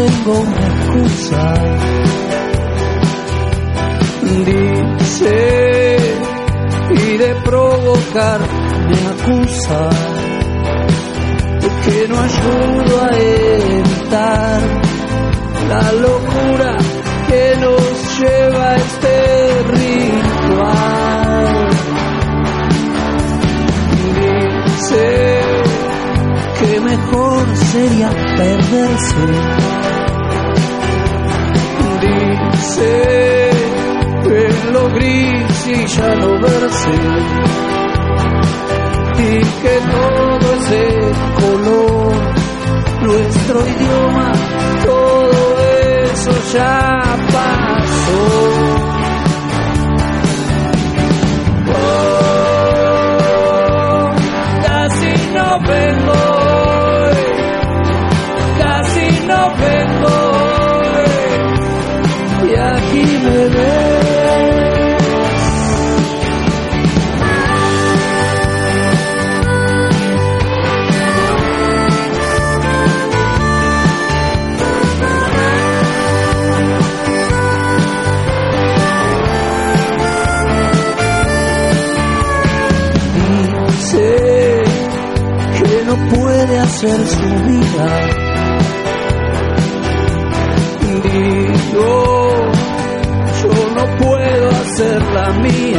Tengo una excusa. Dice y de provocar me acusa que no ayudo a evitar la locura que nos lleva a este ritual. Dice que mejor sería perderse. En lo gris y ya no verse. Y que todo ese color, nuestro idioma, todo eso ya pasó. Oh, casi no vengo casi no vengo hacer su vida. Digo, yo no puedo hacer la mía.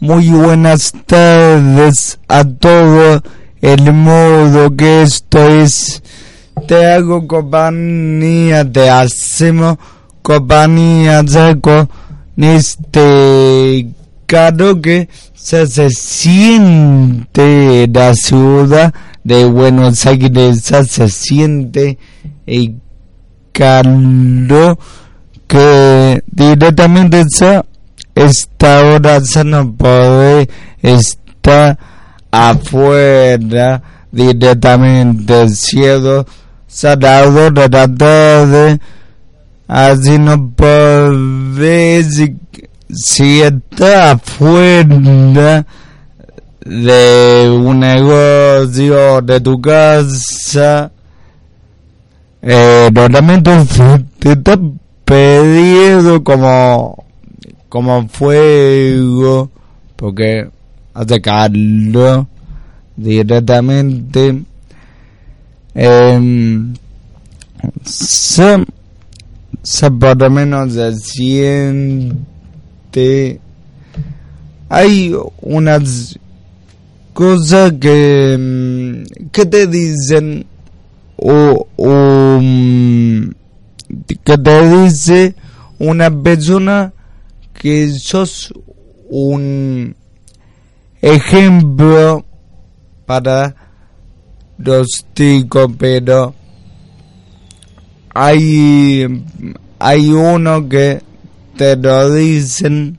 Muy buenas tardes a todo el mundo que esto es. Te hago compañía, te hacemos compañía ya con este caro que se, se siente la ciudad de Buenos Aires, se siente el calor que directamente está esta hora se no puede estar afuera directamente del cielo. Sagrado de la tarde así no puede si, está afuera de un negocio de tu casa eh, normalmente te está pedido como como fuego porque calor directamente eh, se, se por lo menos se siente hay unas cosas que mm, que te dicen o, o que te dice una persona que sos un ejemplo para los chicos, pero hay, hay uno que te lo dicen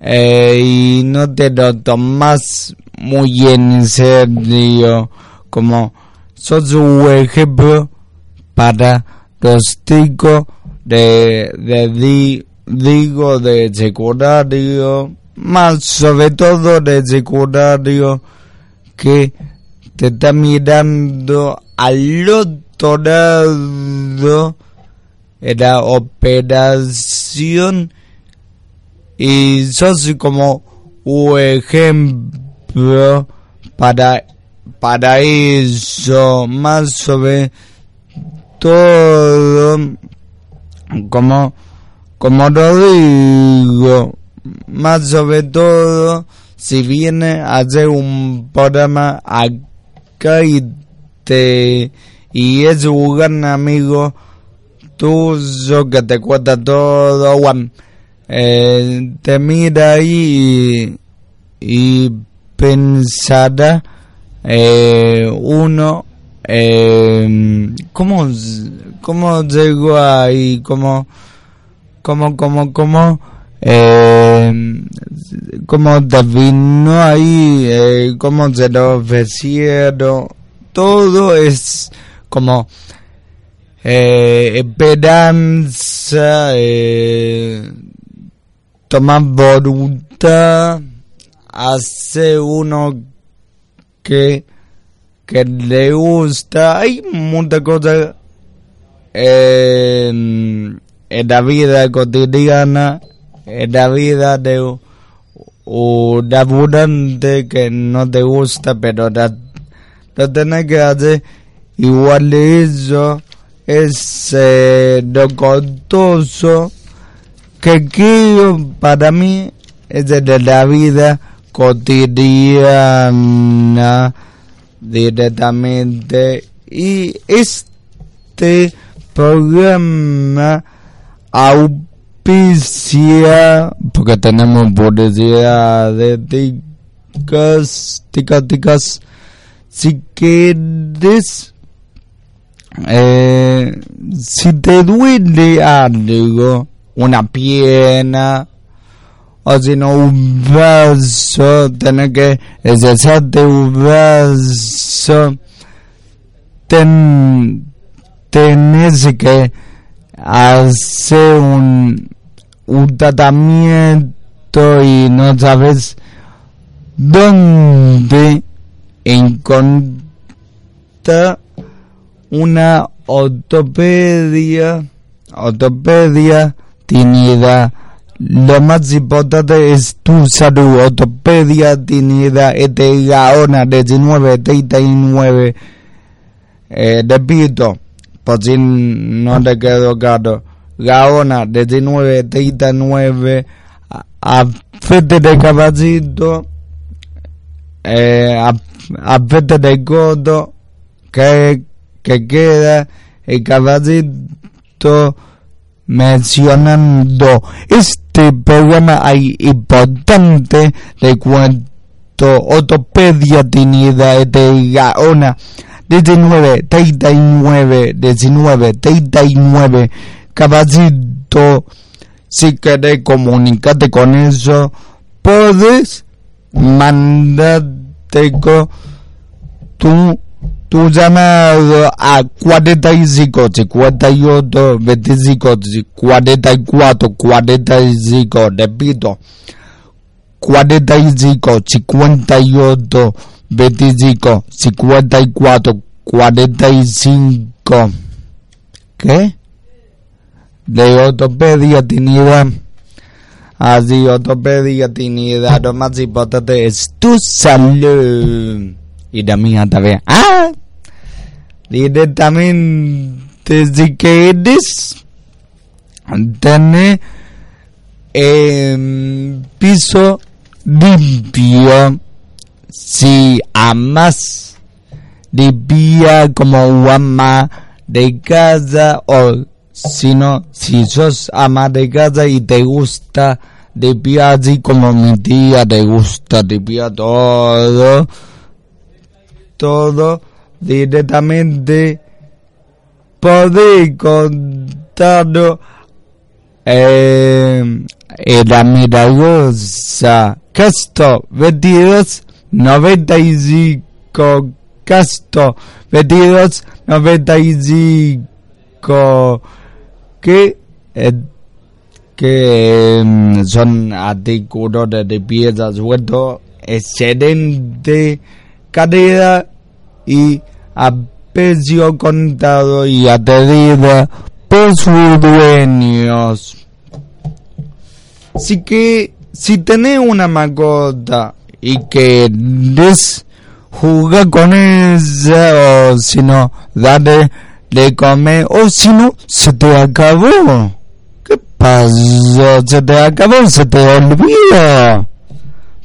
eh, y no te lo tomas muy en serio, como sos un ejemplo para los chicos de, de digo de secundario, más sobre todo de secundario, que te está mirando al otro lado en la operación y sos como un ejemplo para para eso más sobre todo como como lo digo más sobre todo si viene a hacer un programa acá y te y es un gran amigo tuyo que te cuenta todo Juan. Eh, te mira ahí y, y pensará eh, uno eh, cómo cómo llegó ahí cómo cómo cómo cómo eh, cómo te vino ahí eh, cómo se lo ofrecieron todo es como eh, esperanza eh, tomar voluntad hace uno que que le gusta hay muchas cosas en, en la vida cotidiana en la vida de un abundante que no te gusta pero lo tenés que hacer. Igual eso es eh, lo costoso que quiero para mí es de la vida cotidiana directamente. Y este programa auspicia porque tenemos publicidad de ticas ticas ticas. Si quieres eh, si te duele algo una pierna o si no un brazo tenés que exercerte un brazo ten, tenés que hacer un, un tratamiento y no sabes dónde encontrar una ortopedia, ortopedia tenida. Lo más importante es tu salud. Ortopedia tenida este Gaona 1939. Eh, repito, si no te quedó claro. Gaona 1939. A, a Fete de Caballito. Eh, a, a Fete de Coto. Que, que queda el caballito mencionando este programa hay importante de cuanto ortopedia tenida de Gaona 19 39 19 39 caballito si querés comunicarte con ellos, puedes mandarte tu, tu llamado a 45, 58, 25, 44, 45, repito, 45, 58, 25, 54, 45. ¿Qué? De ortopedia tinida. Así, ortopedia tinida. Lo más importante es tu salud. Y la mía también. ¡Ah! Directamente, si quieres tener eh, piso limpio si amas limpia como ama de casa o si no si sos ama de casa y te gusta limpia así como mi tía te gusta limpia todo todo directamente. Poder contarlo eh, la milagrosa Casto 22 95 Casto 22 95 que eh, que mm, son artículos de limpieza suelto excelente calidad y a precio contado y adherida por sus dueños. Así que si tenés una mascota y querés jugar con ella o si no, dale de comer o si no, se te acabó. ¿Qué pasó? Se te acabó, se te olvidó.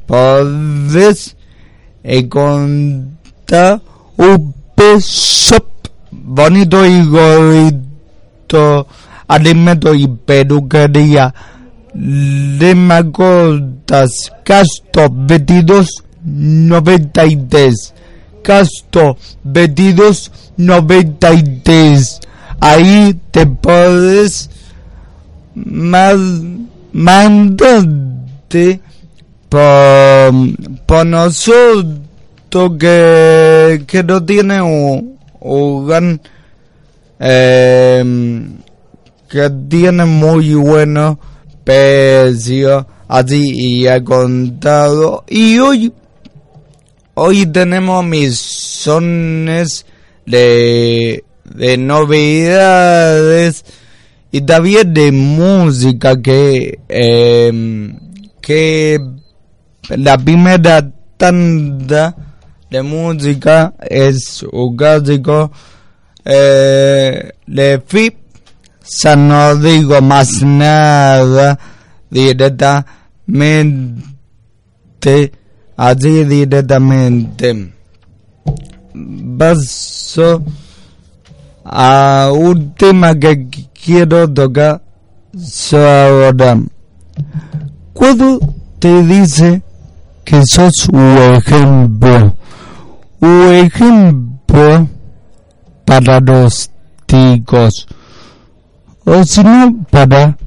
Podés encontrar un peso bonito y gordito, alimento y peluquería de mascotas Casto 22 93 Casto 22 93 ahí te puedes mandarte por, por nosotros que, que no tiene un, eh, que tiene muy bueno precio así y ha contado y hoy hoy tenemos misiones de de novedades y también de música que eh, que la primera tanda de música es un clásico eh, de FIP ya no digo más nada directamente allí directamente paso a un tema que quiero tocar ahora cuando te dice que sos un ejemplo un ejemplo para los chicos o si no para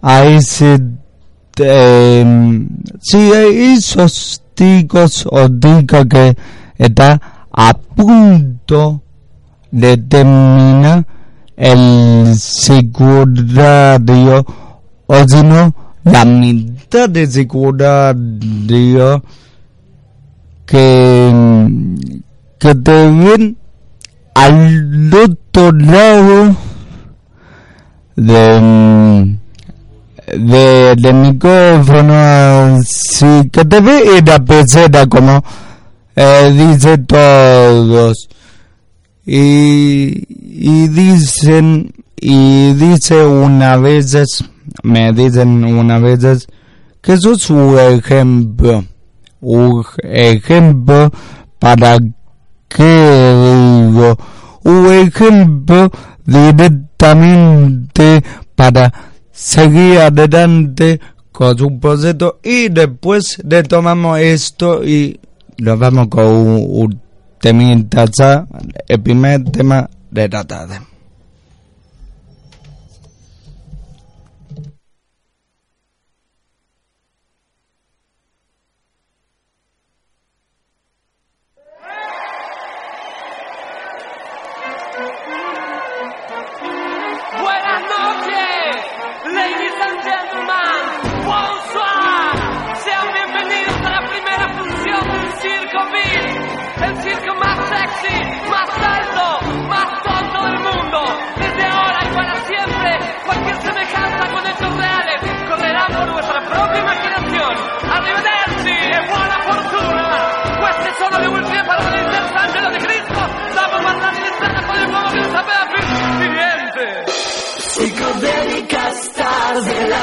a ese eh, si esos chicos o chicas que está a punto de terminar el secundario o si no la mitad de secundario que que te ven al otro lado de de, de micrófono sí que te ve la pecera como eh, dice todos. Y, y dicen y dice una veces me dicen una veces que eso es un ejemplo un ejemplo para que digo un ejemplo para seguir adelante con su proyecto y después retomamos esto y lo vamos con un, un temita, el primer tema de la tarde.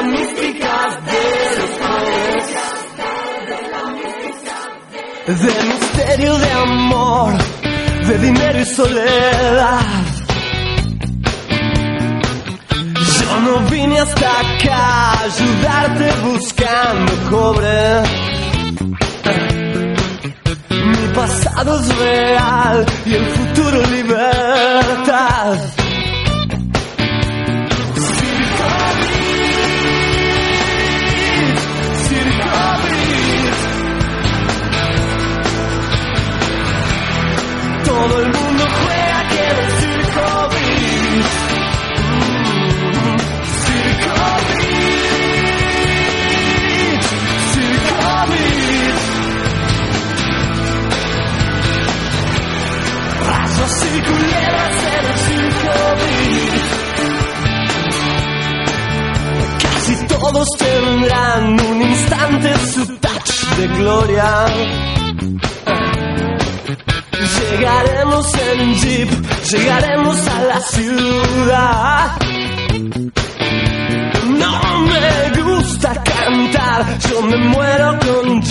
místicas de los. De misterio de amor, de dinero y soledad. Yo no vine hasta acá a ayudarte buscando cobre. Mi pasado es real y el futuro libertad. all the me muero con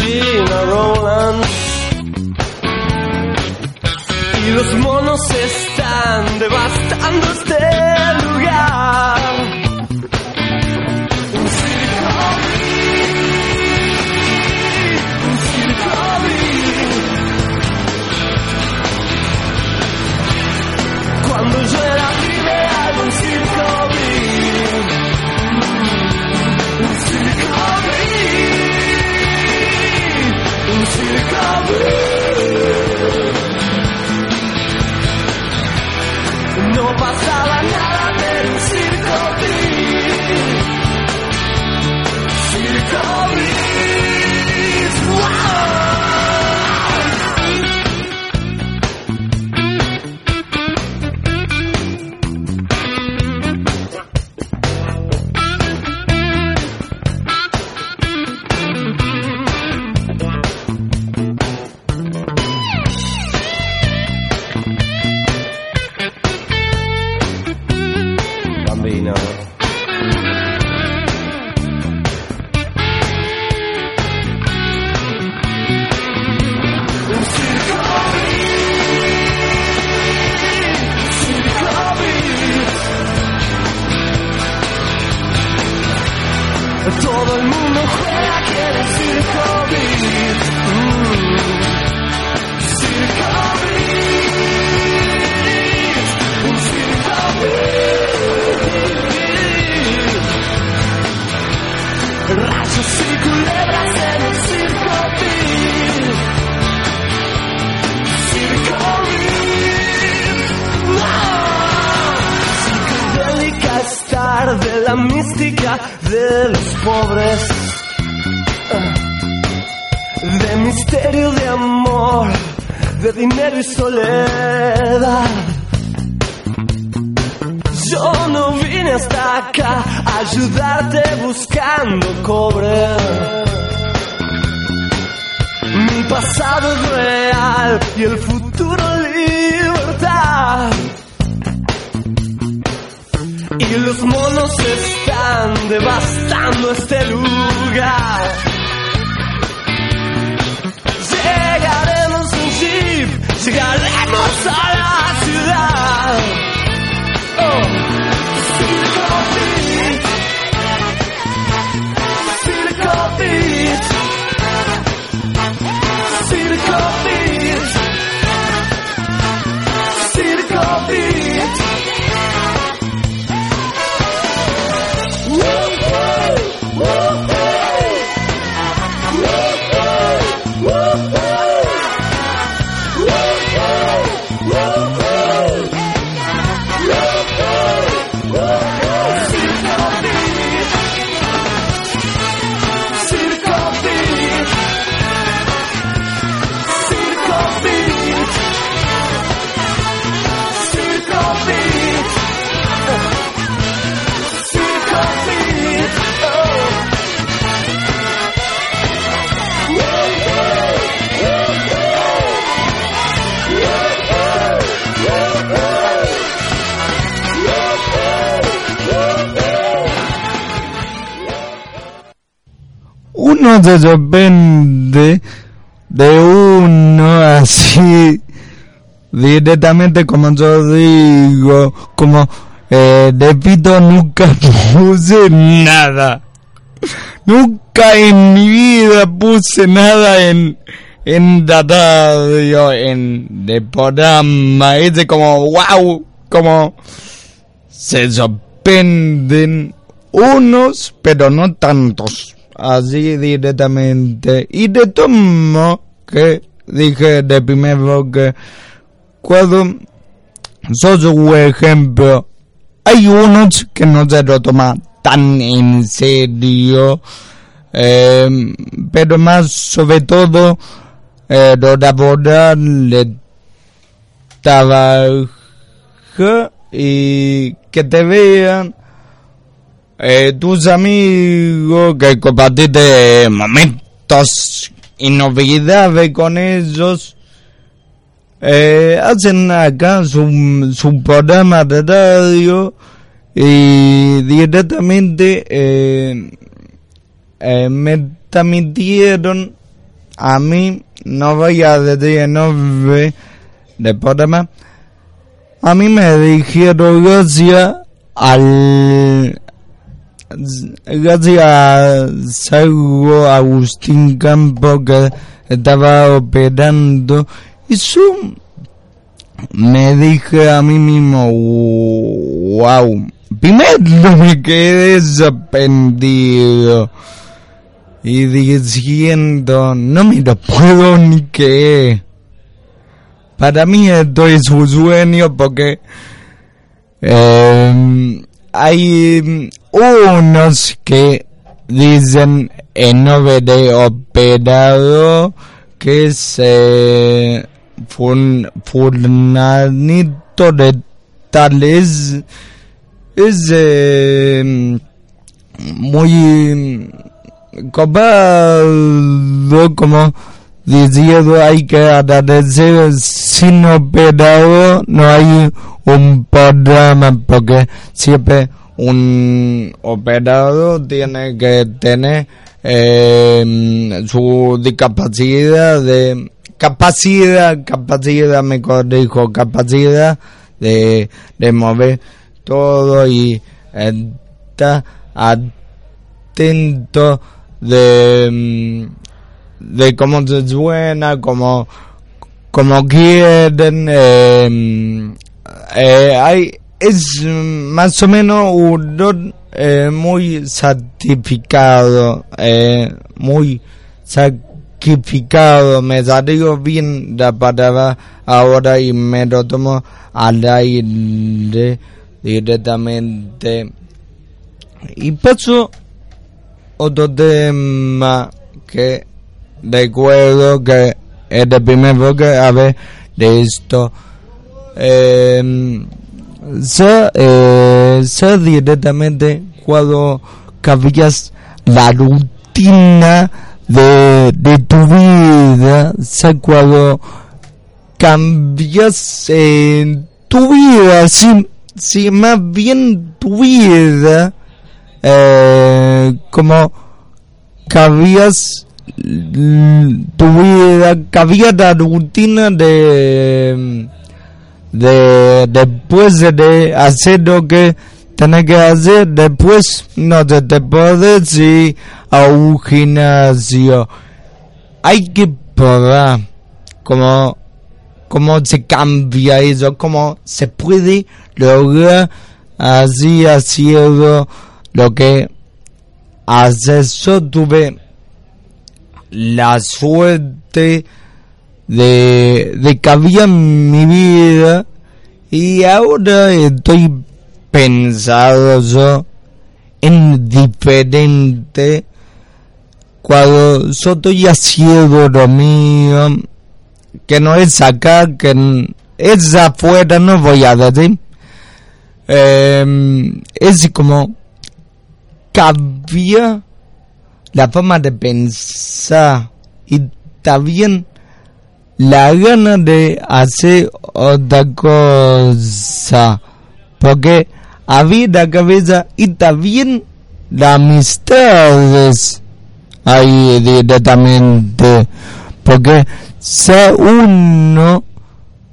el mundo juega aquí en el circo la mística de los pobres. De misterio de amor, de dinero y soledad. Yo no vine hasta acá a ayudarte buscando cobre. Mi pasado es real y el futuro Y los monos están devastando este lugar. Llegaremos en jeep, llegaremos a la ciudad. Oh, Circo Beat. Circo Beat. Uno se sorprende de uno así directamente como yo digo como eh, de pito nunca puse nada. Nunca en mi vida puse nada en en en de programa. Es como wow como se sorprenden unos pero no tantos así directamente. Y de tomo que dije de primero que cuando sos un ejemplo hay unos que no se lo toman tan en serio eh, pero más sobre todo eh, lo laboral le trabaja y que te vean eh, tus amigos que compartiste momentos inolvidables con ellos eh, hacen acá su, su programa de radio y directamente eh, me transmitieron a mí no voy a decir nombre del programa a mí me dijeron gracias al gracias a Salvo Agustín Campo que estaba operando y su me dije a mí mismo wow primero me quedé sorprendido y diciendo no me lo puedo ni que para mí esto es un sueño porque eh, hay unos que dicen en nombre de operado que es eh, fun, fulanito de tales es eh, muy copado como diciendo hay que agradecer sin operado no hay un programa porque siempre un operador tiene que tener eh, su discapacidad de capacidad capacidad me corrijo capacidad de, de mover todo y está atento de de cómo se suena como como quieren eh, eh, hay es más o menos un don eh, muy sacrificado eh, muy sacrificado. Me salió bien la palabra ahora y me lo tomo al aire directamente. Y paso otro tema que recuerdo que es el primer que a de esto eh, sé, eh, directamente cuando cambias la rutina de, de tu vida sé cuando cambias en tu vida si, si más bien tu vida eh, como cambias tu vida cabía la rutina de de después de hacer lo que tenés que hacer después no te, te puedes ir a un gimnasio. Hay que probar cómo cómo se cambia eso cómo se puede lograr así haciendo lo que haces. Yo tuve la suerte de, de en mi vida y ahora estoy pensado yo en diferente. Cuando yo estoy haciendo lo mío que no es acá que es afuera no voy a decir. Eh, es como cambia la forma de pensar y también la gana de hacer otra cosa porque había la cabeza y también la amistades ahí directamente porque si uno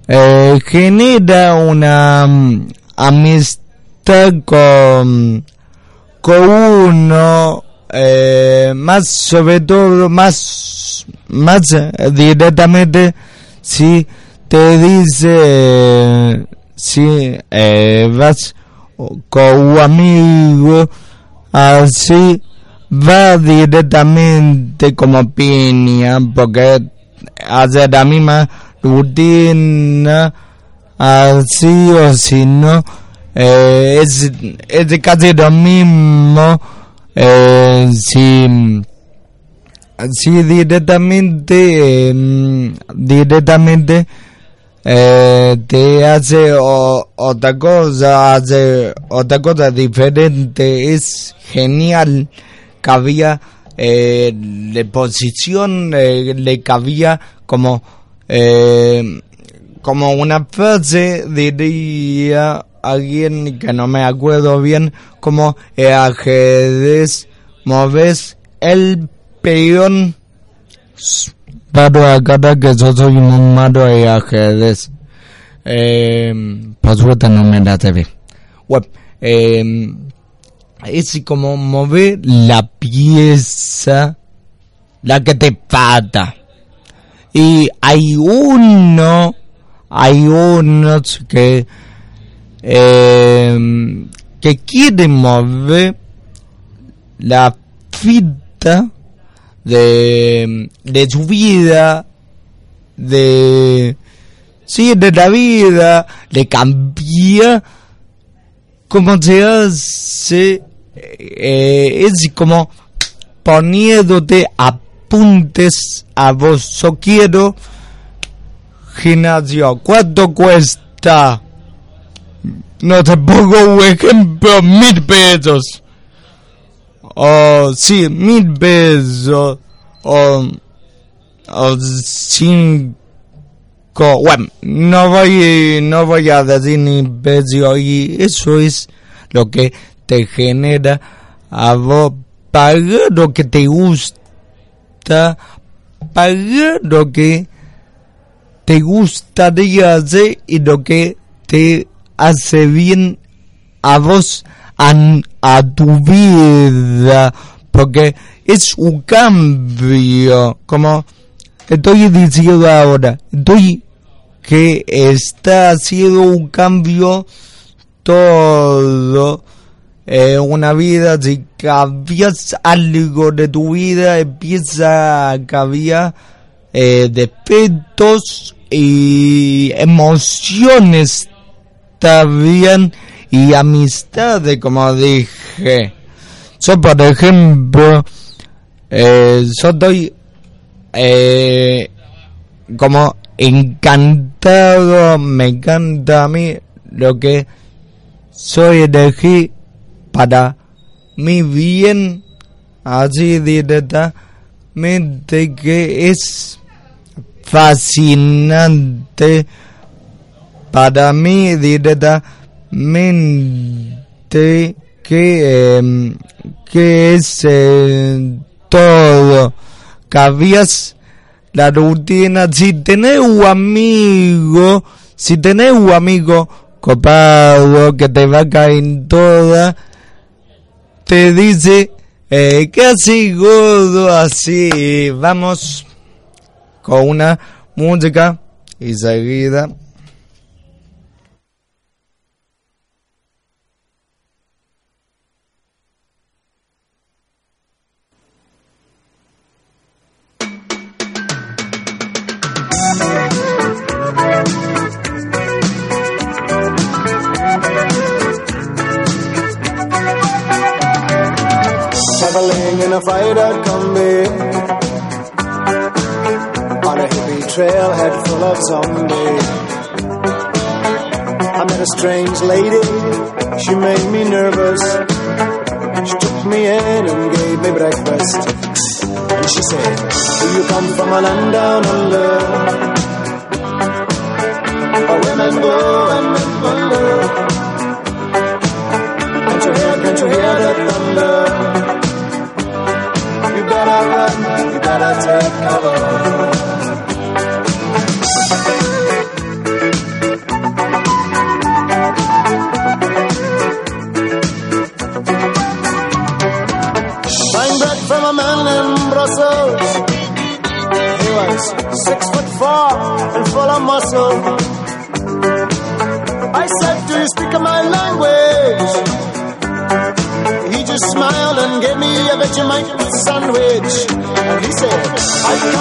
eh, genera una mm, amistad con, con uno, eh, más sobre todo, más, más directamente, si te dice, si eh, vas con un amigo, así va directamente como piña, porque hace la misma rutina, así o si no, eh, es, es casi lo mismo eh, si, si directamente, eh, directamente eh, te hace otra cosa, hace otra cosa diferente, es genial que había eh, de posición, eh, le cabía como, eh, como una frase, diría alguien que no me acuerdo bien, como el ajedrez, moves el peón para cada que soy un malo de ajedrez. Por suerte no me bien. Bueno, eh, es como mover la pieza, la que te falta. Y hay uno, hay unos que, eh, que quieren mover la fita de, de su vida, de, sí, de la vida, de cambiar como se hace, eh, es como poniéndote apuntes a vos. Yo quiero gimnasio. ¿Cuánto cuesta? No te pongo un ejemplo, mil pesos. O sí, mil pesos. O, o cinco. Bueno, no voy, no voy a decir ni precio y eso es lo que te genera a vos pagar lo que te gusta, pagar lo que te gustaría hacer y lo que te hace bien a vos, a, a tu vida, porque es un cambio, como estoy diciendo ahora, estoy que está haciendo un cambio todo en una vida, si cambias algo de tu vida, empieza a cambiar eh, defectos y emociones también y amistades, como dije. Yo, por ejemplo, eh, estoy eh, como encantado, me encanta a mí lo que soy elegí para mi bien, así directamente que es fascinante para mí directamente que, em, que es eh, todo. Cabías la rutina. Si tenés un amigo, si tenés un amigo copado que te va a caer toda, te dice, eh, ¿qué así, gordo? Así, vamos con una música y seguida. Fighter combi on a hippie trailhead full of zombies. I met a strange lady, she made me nervous. She took me in and gave me breakfast. And she said, Do you come from a land down under? Where women go and men wonder. Can't you hear, can't you hear the thunder? gotta back from a man in Brussels. He was six foot four and full of muscle. I said, Do you speak my language? Just smiled and gave me a Vegemite sandwich. And he said,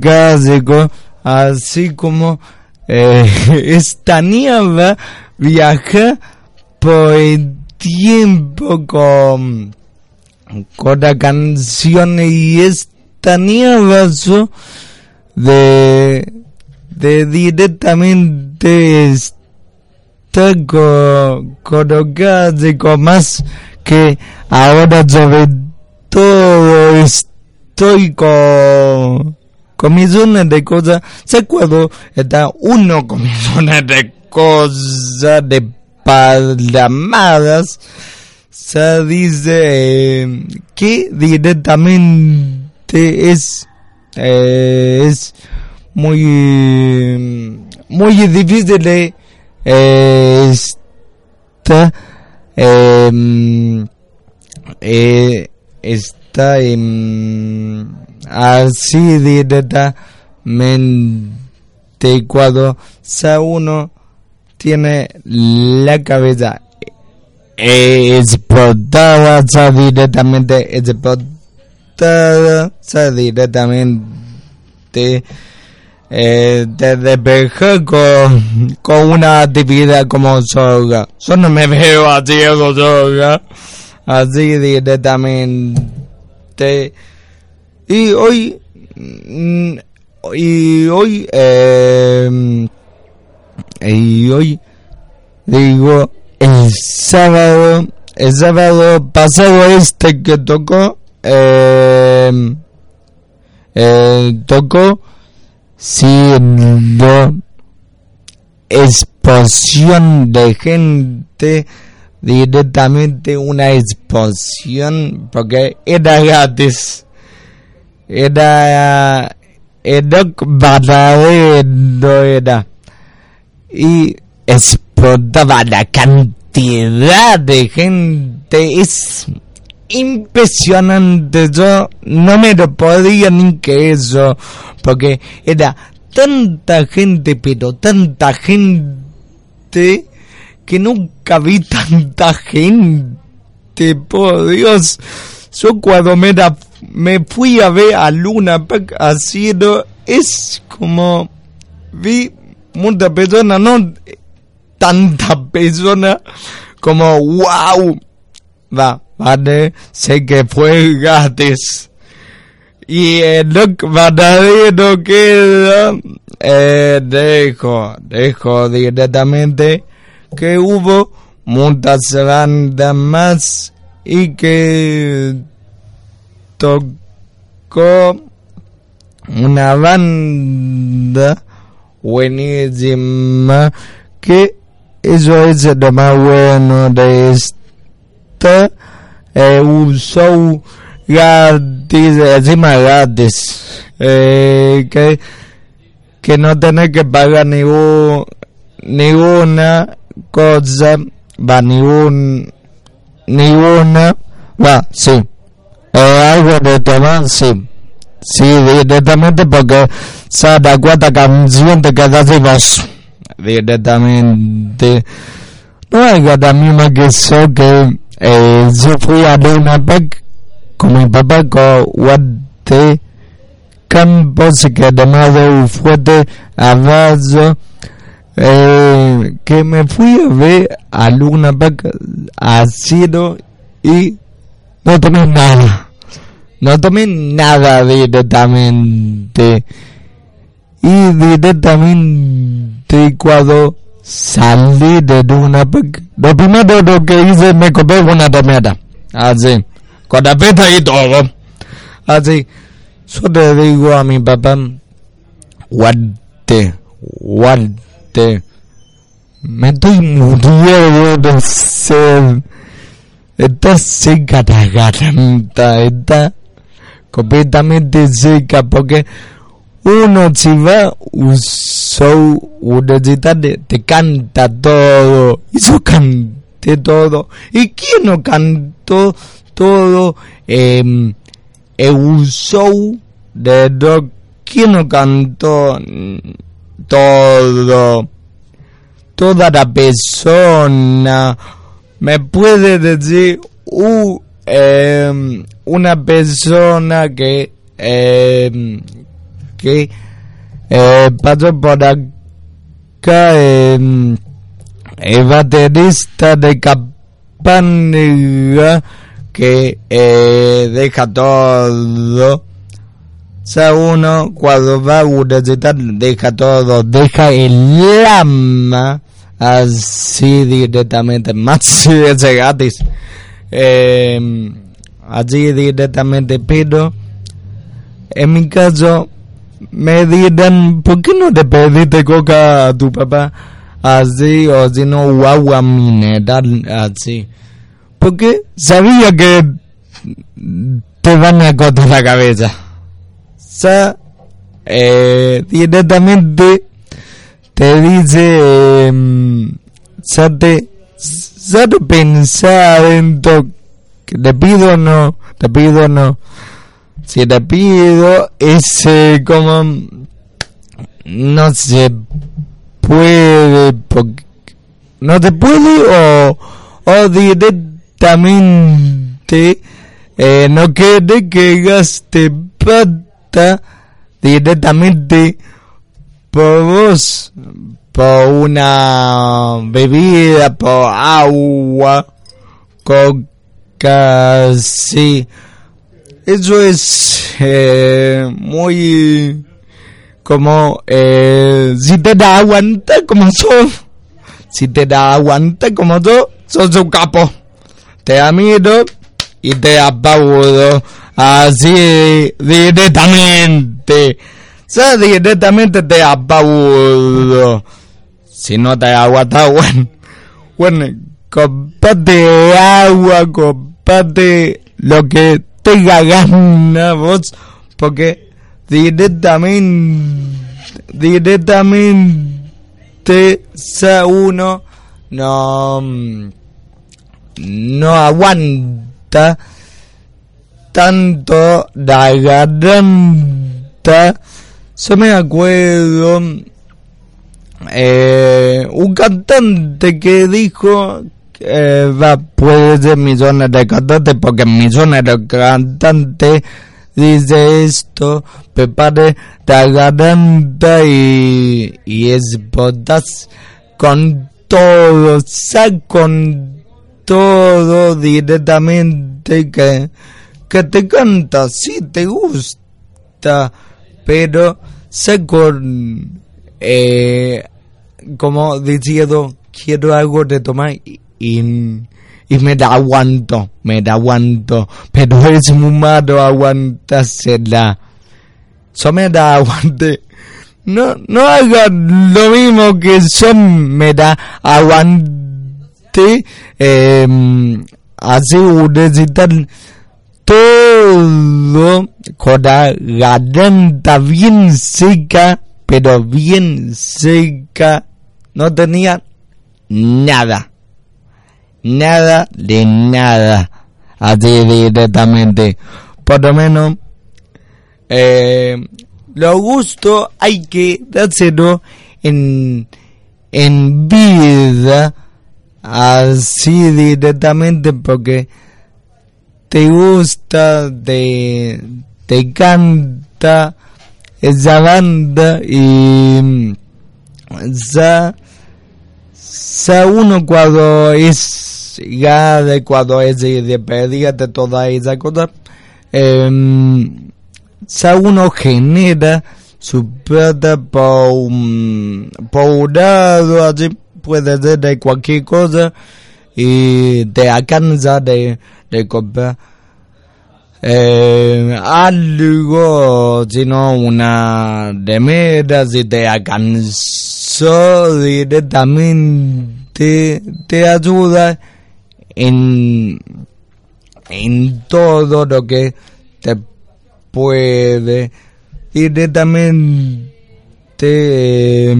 clásico, así como eh, esta niebla viaja por el tiempo con, con la canción y esta so- de, de directamente está con, con lo clásico más que ahora sobre todo estoy con, millones de cosas. Se acuerdo, está uno millones de cosas, de palamadas. Se dice que directamente es, eh, es muy, muy difícil de eh, esta, em, eh, está em, así directamente cuando uno tiene la cabeza explotada, directamente explotada, directamente eh, con una actividad como soga. Yo no me veo haciendo soga. Así directamente. Y hoy, mm, y hoy, eh, y hoy, digo, el sábado, el sábado pasado este que tocó, eh, eh, tocó siendo explosión de gente directamente una explosión porque era gratis. Era era y explotaba la cantidad de gente. Es impresionante. Yo no me lo podía ni que eso porque era tanta gente, pero tanta gente, que nunca vi tanta gente, por Dios. Yo cuando me, da, me fui a ver a Luna Park ¿no? es como vi muchas personas, no tantas personas como wow, va, vale, sé que fue gratis. Y el lo verdadero queda, eh, dejo, dejo directamente que hubo muchas bandas más y que tocó una banda buenísima que eso es lo más bueno de esta eh, un show gratis encima gratis eh, que que no tenés que pagar ningún ninguna cosa va ningún ninguna va sí eh, algo de tomar sí Sí, directamente porque se da cuenta canción te quedas directamente. No hay que misma que eso que eh, yo fui a Luna Park con mi papá con Guante Campos que demasiado fuerte abrazo eh, que me fui a ver a Luna Park a sido y no tomé nada no tomé nada directamente. Y directamente cuando salí de una... Lo primero lo que hice me compré una tomata. Así. Con la peta y todo. Así. Yo te digo a mi papá, guante, guante. Me estoy muriendo de sed. Está seca la garganta, está completamente seca porque uno si va un show universitario te canta todo y yo canté todo. Y quién no cantó todo eh, un show de rock quién no cantó todo. Toda la persona me puede decir uh, eh, una persona que eh, que eh, pasó por acá eh, el baterista de Campaniga que eh, deja todo sea uno cuando va a universidad deja todo deja el llama así directamente más es gratis eh, allí directamente, pero en mi caso me dirán, ¿por qué no te pediste coca a tu papá así o si no agua mineral así? Porque sabía que te van a cortar la cabeza. Sea, eh, directamente te dice, eh, ya te, ya te pensar en to te pido o no, te pido o no. Si te pido, ese como no se puede, porque, no se puede o, o directamente eh, no quiere que gaste plata directamente por vos, por una bebida, por agua, con casi eso es eh, muy como eh, si te da aguanta como son si te da aguanta como tú sos un capo. Te da miedo y te apabudo así directamente. O sea, directamente te apabudo. Si no te aguanta bueno. Bueno comparte agua comparte lo que tenga gana vos porque directamente directamente uno no no aguanta tanto la garganta yo me acuerdo eh, un cantante que dijo eh, va, puede ser millones de cantantes porque millones de cantantes dice esto, prepare la garganta y, y es botas con todo, sa con todo directamente que, que te canta, sí te gusta, pero sé con, eh, como diciendo, quiero algo de tomar y, y me da aguanto, me da aguanto, pero es muy malo aguantársela. Eso me da aguante. No, no hagan lo mismo que yo me da aguante. Eh, así necesitan todo con la garganta bien seca, pero bien seca. No tenía nada. Nada de nada. Así directamente. Por lo menos eh, lo gusto hay que dárselo en en vida así directamente porque te gusta te, te canta esa banda y esa sea uno cuando es ya cuando es de, de toda esa cosa eh, sea uno genera su plata por por un lado así puede ser de cualquier cosa y te alcanza de, de comprar eh, algo, sino una demera, si te alcanzó directamente, te ayuda en, en todo lo que te puede directamente, eh,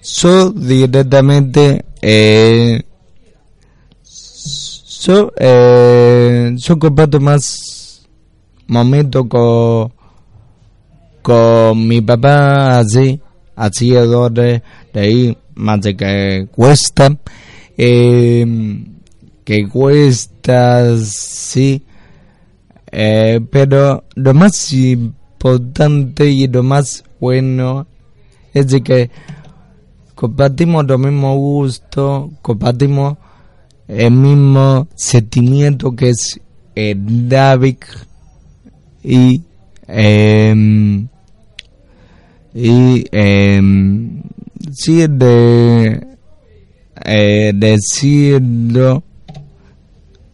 so directamente, eh, eh, yo comparto más momentos con, con mi papá así, así de, de ahí, más de que cuesta, eh, que cuesta, sí, eh, pero lo más importante y lo más bueno es de que compartimos los mismos gustos, compartimos el mismo sentimiento que es el David y eh, y eh, sí de decirlo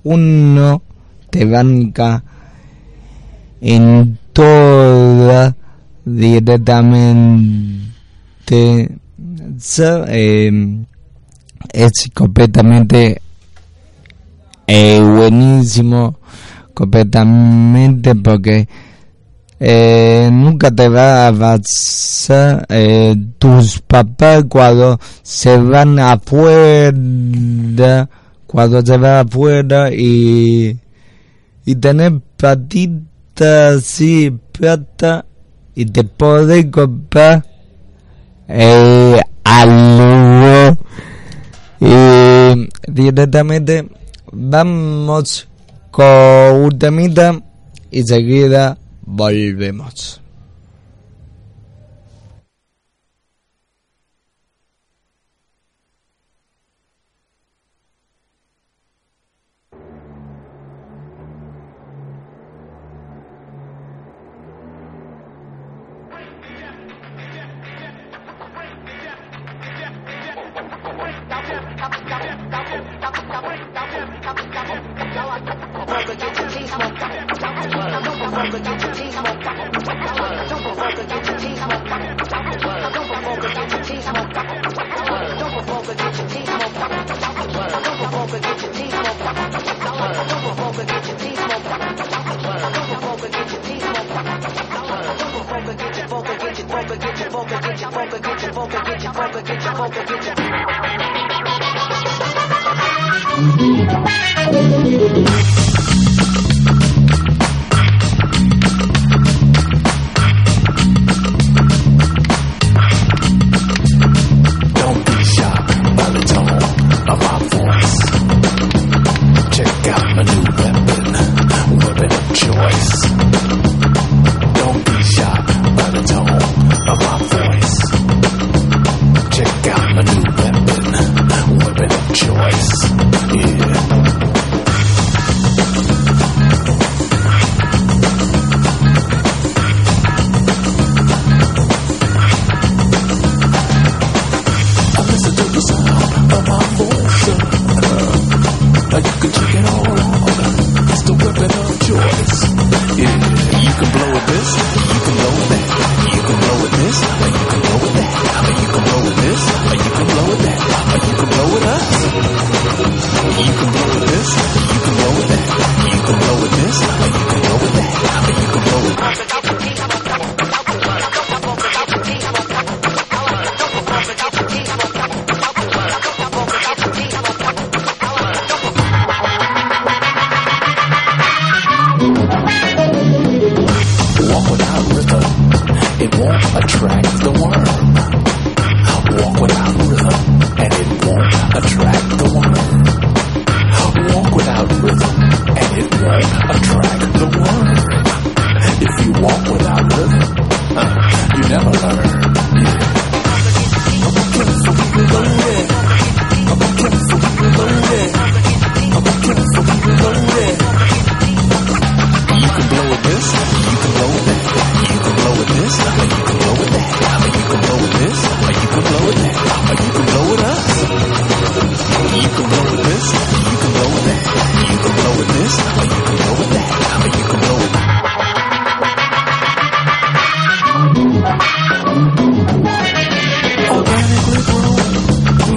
uno te banca en toda directamente eh, es completamente eh, buenísimo completamente porque eh, nunca te va a pasar eh, tus papás cuando se van afuera cuando se van afuera y y tener platita así plata y te pueden comprar algo y directamente vamos con un y seguida volvemos.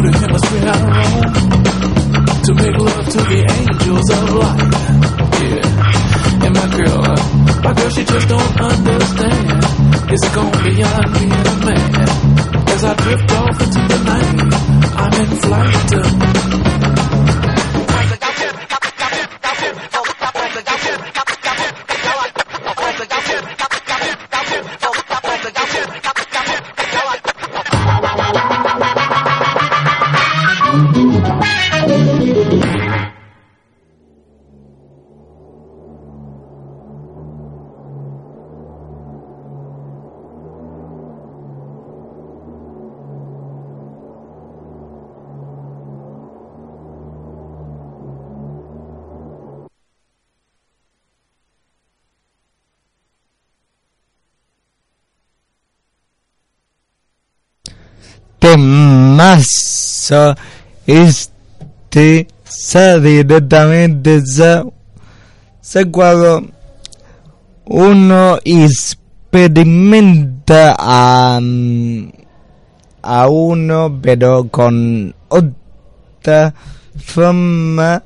through the hemisphere I roam to make love to the angels of light. Yeah, and my girl, my girl, she just don't understand. It's gone beyond being a man. As I drift off into the night, I'm in flight. Temazo este sa directamente sa, sa cuando uno experimenta a, a uno pero con otra forma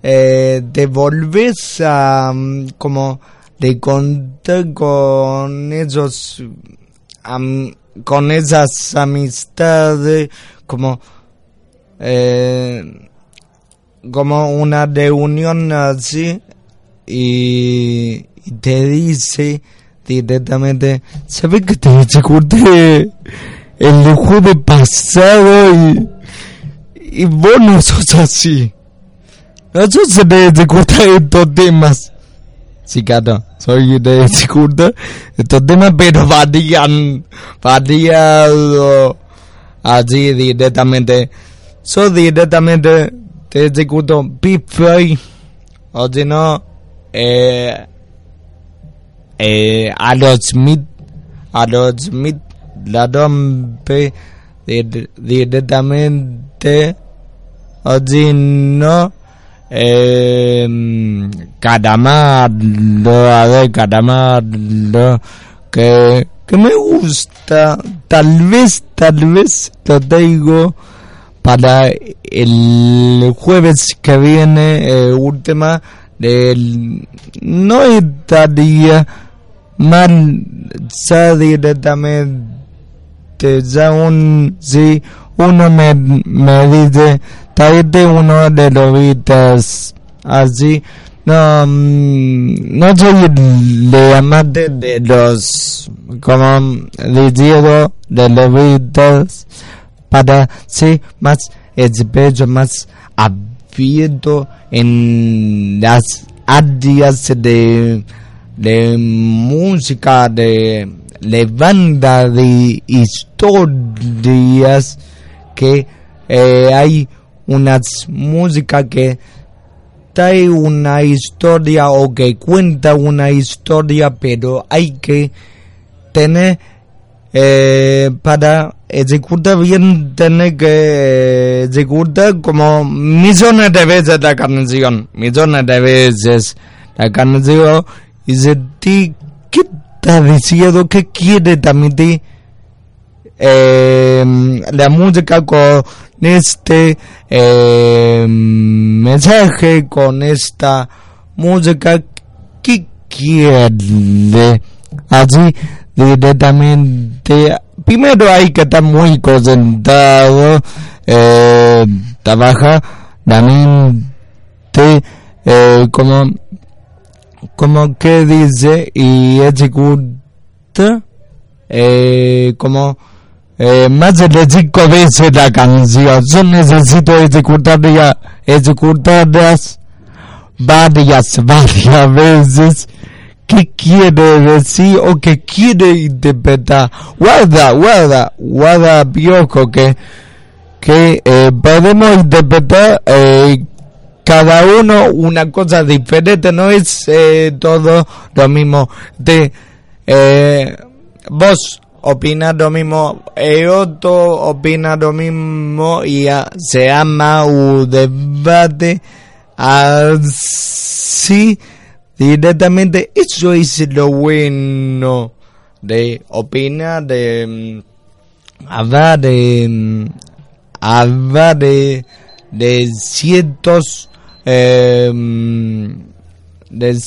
eh, de volverse a como de contar con esos am- con esas amistades como eh, como una reunión así y, te dice directamente sabes que te ejecuté el jueves pasado y, y vos no sos así nosotros se te ejecuta estos temas Claro, soy de Securta. Estos temas, pero varían, variado así directamente. Soy directamente te ejecuto Big Floyd, o si no, eh, eh, Aerosmith, Aerosmith la rompe di- directamente, o si no, eh, Caramardo, a ver, Caramardo, que, que me gusta, tal vez, tal vez lo tengo para el jueves que viene, eh, última, del, no estaría mal, ya directamente, ya un, si uno me, me dice, tráete uno de los Beatles, así, no, mm, no soy de amante de los, como digo, de los Beatles, para ser más experto, más abierto en las áreas de, de música, de, de banda, de historias, que eh, hay unas músicas que trae una historia o que cuenta una historia, pero hay que tener eh, para ejecutar bien, tener que ejecutar como millones de veces la canción, millones de veces la canción. Y se ti qué está diciendo, qué quiere transmitir eh, la música con este eh, mensaje, con esta música que quiere así directamente. Primero hay que estar muy concentrado, eh, trabaja la mente, eh, como, como que dice y ejecuta, eh, como eh, más de cinco veces la canción. Yo necesito ejecutarla, ejecutarlas varias, varias veces. ¿Qué quiere decir o qué quiere interpretar? Guarda, guarda, guarda, piojo, que, que eh, podemos interpretar eh, cada uno una cosa diferente, no es todo lo mismo. De, vos opina lo mismo, el otro opina lo mismo y se llama un debate así directamente. Eso es lo bueno de opinar, de mm, hablar de mm, hablar de, de ciertos eh, de,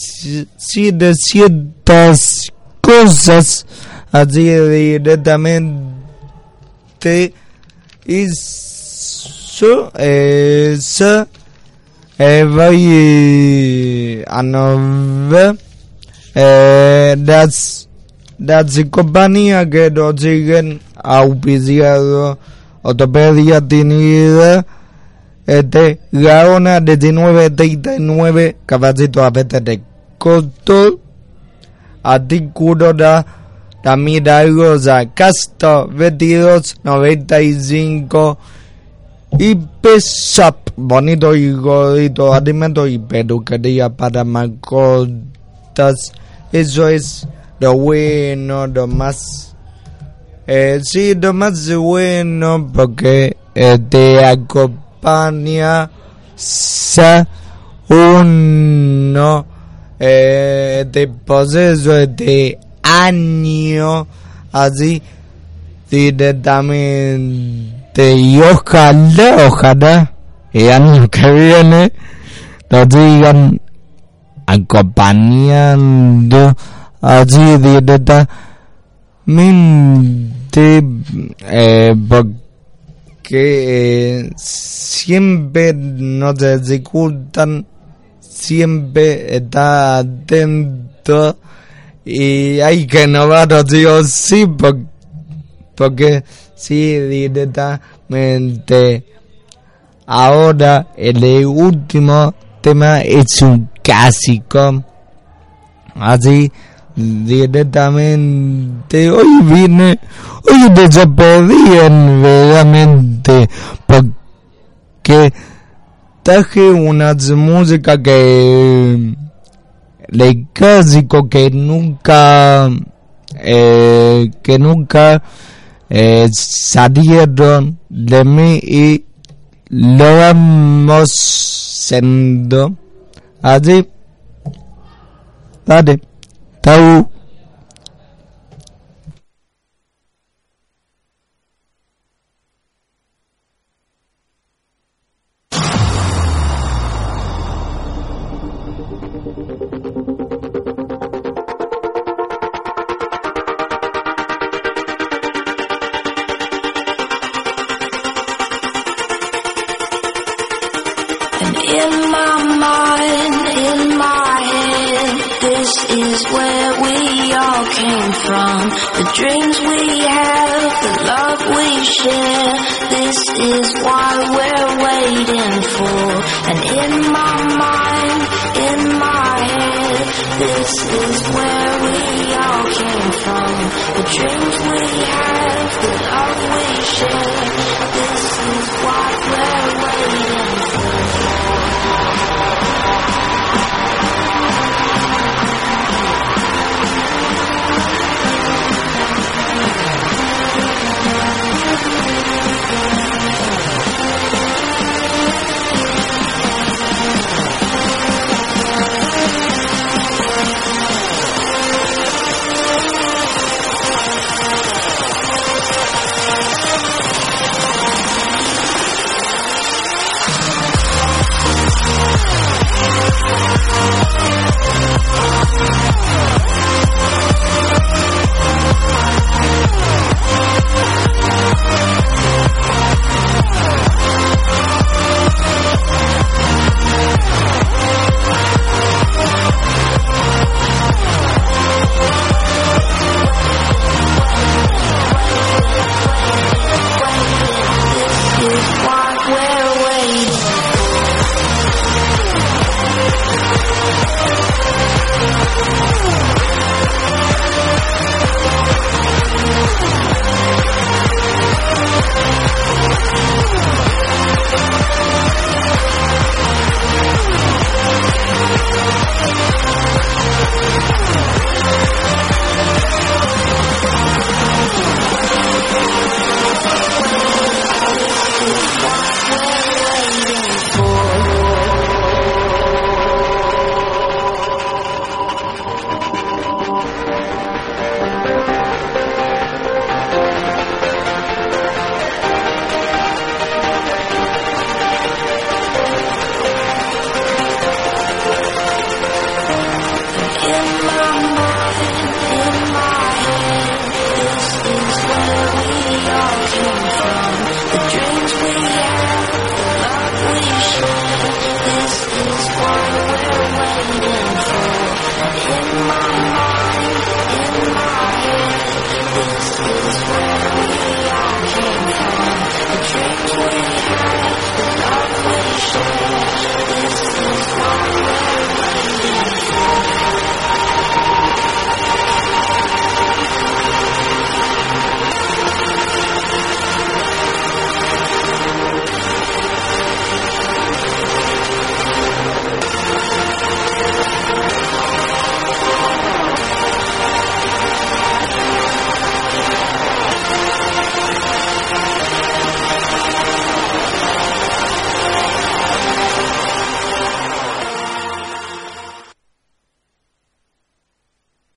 de ciertas cosas así directamente este isso eh, se eh, vai eh, anove eh, das das compañía que nos siguen auspiciado ortopedia tinida este Gaona 1939 capacito a veces de costo. Artículo da la milagrosa Castro 2295 y Shop bonito y gordito alimento y peluquería para mascotas. Eso es lo bueno lo más eh, sí lo más bueno porque eh, te acompaña uno eh, de proceso de año así directamente y ojalá ojalá el año que viene lo sigan acompañando así directamente eh, porque eh, siempre nos dificultan siempre está atento y hay que innovar Dios sí por- porque sí directamente ahora el último tema es un clásico. Así directamente hoy vine hoy despedían verdaderamente porque traje una música que de clásico que nunca eh, que nunca eh, salieron de mí y lo vamos siendo así. Vale chao